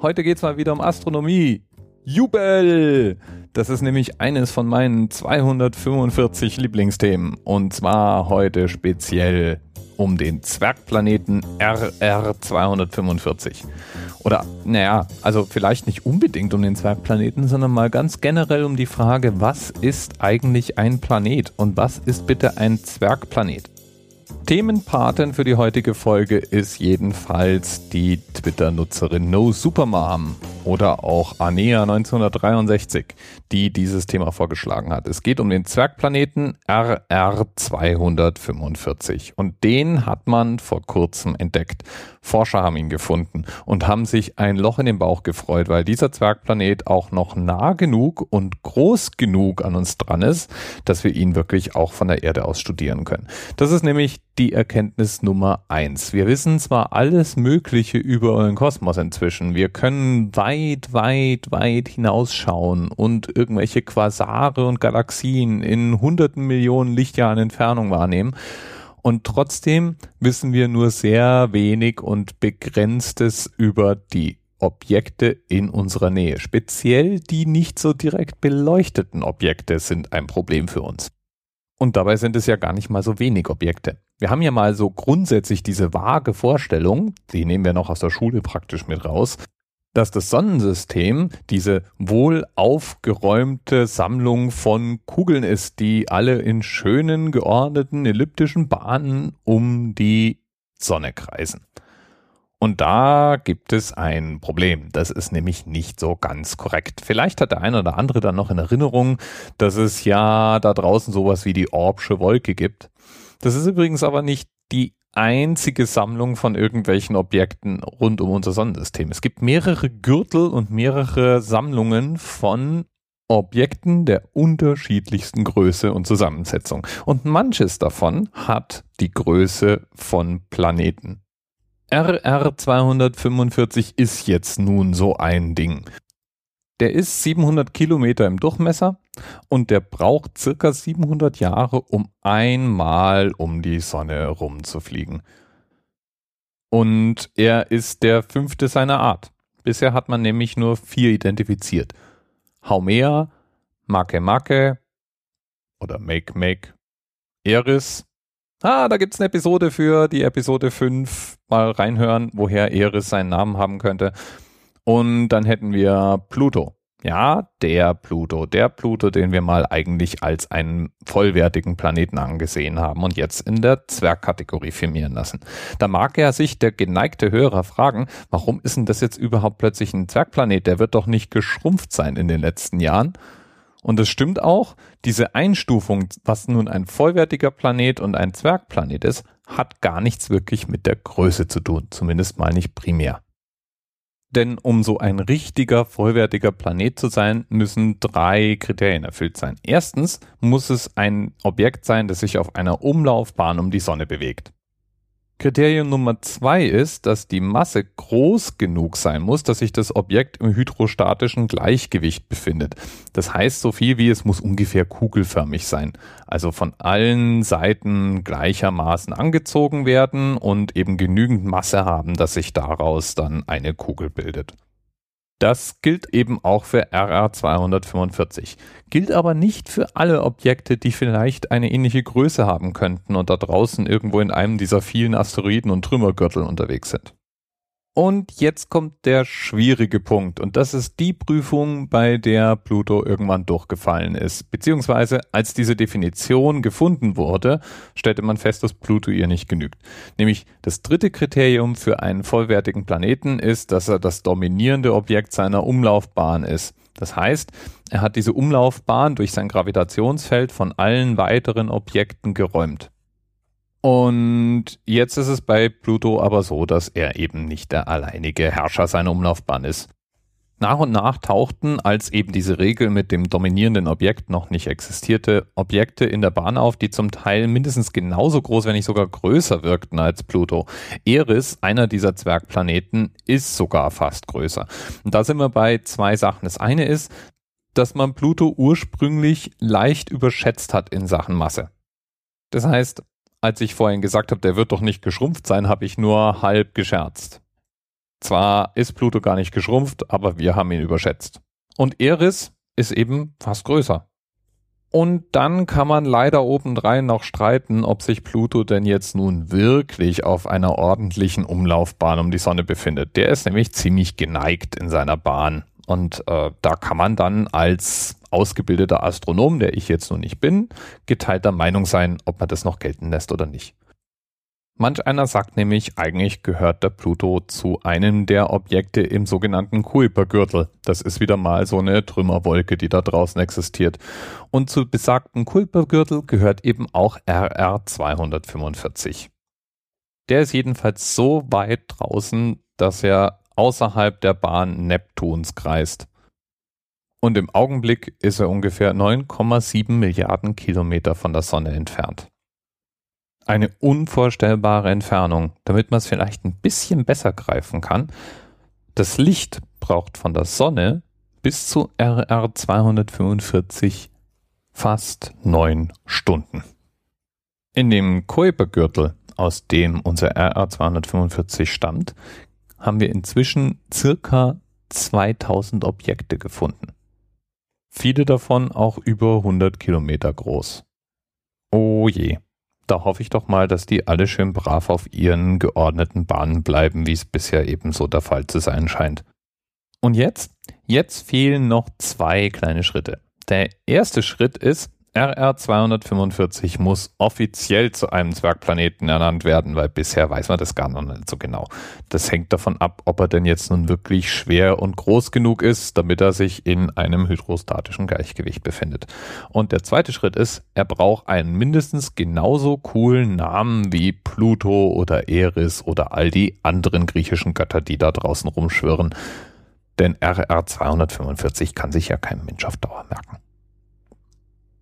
Heute geht's mal wieder um Astronomie. Jubel! Das ist nämlich eines von meinen 245 Lieblingsthemen. Und zwar heute speziell um den Zwergplaneten RR245. Oder, naja, also vielleicht nicht unbedingt um den Zwergplaneten, sondern mal ganz generell um die Frage, was ist eigentlich ein Planet und was ist bitte ein Zwergplanet? Themenpatin für die heutige Folge ist jedenfalls die Twitter-Nutzerin No Supermom oder auch Anea 1963, die dieses Thema vorgeschlagen hat. Es geht um den Zwergplaneten RR245 und den hat man vor kurzem entdeckt. Forscher haben ihn gefunden und haben sich ein Loch in den Bauch gefreut, weil dieser Zwergplanet auch noch nah genug und groß genug an uns dran ist, dass wir ihn wirklich auch von der Erde aus studieren können. Das ist nämlich die Erkenntnis Nummer eins. Wir wissen zwar alles Mögliche über den Kosmos inzwischen. Wir können weit, weit, weit hinausschauen und irgendwelche Quasare und Galaxien in hunderten Millionen Lichtjahren Entfernung wahrnehmen. Und trotzdem wissen wir nur sehr wenig und begrenztes über die Objekte in unserer Nähe. Speziell die nicht so direkt beleuchteten Objekte sind ein Problem für uns. Und dabei sind es ja gar nicht mal so wenig Objekte. Wir haben ja mal so grundsätzlich diese vage Vorstellung, die nehmen wir noch aus der Schule praktisch mit raus, dass das Sonnensystem diese wohl aufgeräumte Sammlung von Kugeln ist, die alle in schönen, geordneten, elliptischen Bahnen um die Sonne kreisen. Und da gibt es ein Problem. Das ist nämlich nicht so ganz korrekt. Vielleicht hat der eine oder andere dann noch in Erinnerung, dass es ja da draußen sowas wie die Orbsche Wolke gibt. Das ist übrigens aber nicht die einzige Sammlung von irgendwelchen Objekten rund um unser Sonnensystem. Es gibt mehrere Gürtel und mehrere Sammlungen von Objekten der unterschiedlichsten Größe und Zusammensetzung. Und manches davon hat die Größe von Planeten. RR245 ist jetzt nun so ein Ding. Der ist 700 Kilometer im Durchmesser und der braucht circa 700 Jahre, um einmal um die Sonne rumzufliegen. Und er ist der fünfte seiner Art. Bisher hat man nämlich nur vier identifiziert. Haumea, Make oder Make Make, Eris Ah, da gibt's eine Episode für die Episode 5. Mal reinhören, woher Eris seinen Namen haben könnte. Und dann hätten wir Pluto. Ja, der Pluto, der Pluto, den wir mal eigentlich als einen vollwertigen Planeten angesehen haben und jetzt in der Zwergkategorie firmieren lassen. Da mag ja sich der geneigte Hörer fragen, warum ist denn das jetzt überhaupt plötzlich ein Zwergplanet? Der wird doch nicht geschrumpft sein in den letzten Jahren. Und es stimmt auch, diese Einstufung, was nun ein vollwertiger Planet und ein Zwergplanet ist, hat gar nichts wirklich mit der Größe zu tun, zumindest mal nicht primär. Denn um so ein richtiger, vollwertiger Planet zu sein, müssen drei Kriterien erfüllt sein. Erstens muss es ein Objekt sein, das sich auf einer Umlaufbahn um die Sonne bewegt. Kriterium Nummer zwei ist, dass die Masse groß genug sein muss, dass sich das Objekt im hydrostatischen Gleichgewicht befindet. Das heißt so viel wie es muss ungefähr kugelförmig sein. Also von allen Seiten gleichermaßen angezogen werden und eben genügend Masse haben, dass sich daraus dann eine Kugel bildet. Das gilt eben auch für RR245, gilt aber nicht für alle Objekte, die vielleicht eine ähnliche Größe haben könnten und da draußen irgendwo in einem dieser vielen Asteroiden und Trümmergürtel unterwegs sind. Und jetzt kommt der schwierige Punkt. Und das ist die Prüfung, bei der Pluto irgendwann durchgefallen ist. Beziehungsweise, als diese Definition gefunden wurde, stellte man fest, dass Pluto ihr nicht genügt. Nämlich das dritte Kriterium für einen vollwertigen Planeten ist, dass er das dominierende Objekt seiner Umlaufbahn ist. Das heißt, er hat diese Umlaufbahn durch sein Gravitationsfeld von allen weiteren Objekten geräumt. Und jetzt ist es bei Pluto aber so, dass er eben nicht der alleinige Herrscher seiner Umlaufbahn ist. Nach und nach tauchten, als eben diese Regel mit dem dominierenden Objekt noch nicht existierte, Objekte in der Bahn auf, die zum Teil mindestens genauso groß, wenn nicht sogar größer wirkten als Pluto. Eris, einer dieser Zwergplaneten, ist sogar fast größer. Und da sind wir bei zwei Sachen. Das eine ist, dass man Pluto ursprünglich leicht überschätzt hat in Sachen Masse. Das heißt, als ich vorhin gesagt habe, der wird doch nicht geschrumpft sein, habe ich nur halb gescherzt. Zwar ist Pluto gar nicht geschrumpft, aber wir haben ihn überschätzt. Und Eris ist eben fast größer. Und dann kann man leider obendrein noch streiten, ob sich Pluto denn jetzt nun wirklich auf einer ordentlichen Umlaufbahn um die Sonne befindet. Der ist nämlich ziemlich geneigt in seiner Bahn. Und äh, da kann man dann als ausgebildeter Astronom, der ich jetzt nun nicht bin, geteilter Meinung sein, ob man das noch gelten lässt oder nicht. Manch einer sagt nämlich, eigentlich gehört der Pluto zu einem der Objekte im sogenannten Kuipergürtel. Das ist wieder mal so eine Trümmerwolke, die da draußen existiert. Und zu besagten Kuipergürtel gehört eben auch RR 245. Der ist jedenfalls so weit draußen, dass er außerhalb der Bahn Neptuns kreist. Und im Augenblick ist er ungefähr 9,7 Milliarden Kilometer von der Sonne entfernt eine unvorstellbare Entfernung, damit man es vielleicht ein bisschen besser greifen kann. Das Licht braucht von der Sonne bis zu RR 245 fast neun Stunden. In dem Kuipergürtel, aus dem unser RR 245 stammt, haben wir inzwischen circa 2000 Objekte gefunden. Viele davon auch über 100 Kilometer groß. Oh je da hoffe ich doch mal, dass die alle schön brav auf ihren geordneten Bahnen bleiben, wie es bisher eben so der Fall zu sein scheint. Und jetzt? Jetzt fehlen noch zwei kleine Schritte. Der erste Schritt ist, RR 245 muss offiziell zu einem Zwergplaneten ernannt werden, weil bisher weiß man das gar noch nicht so genau. Das hängt davon ab, ob er denn jetzt nun wirklich schwer und groß genug ist, damit er sich in einem hydrostatischen Gleichgewicht befindet. Und der zweite Schritt ist, er braucht einen mindestens genauso coolen Namen wie Pluto oder Eris oder all die anderen griechischen Götter, die da draußen rumschwirren. Denn RR 245 kann sich ja kein Mensch auf Dauer merken.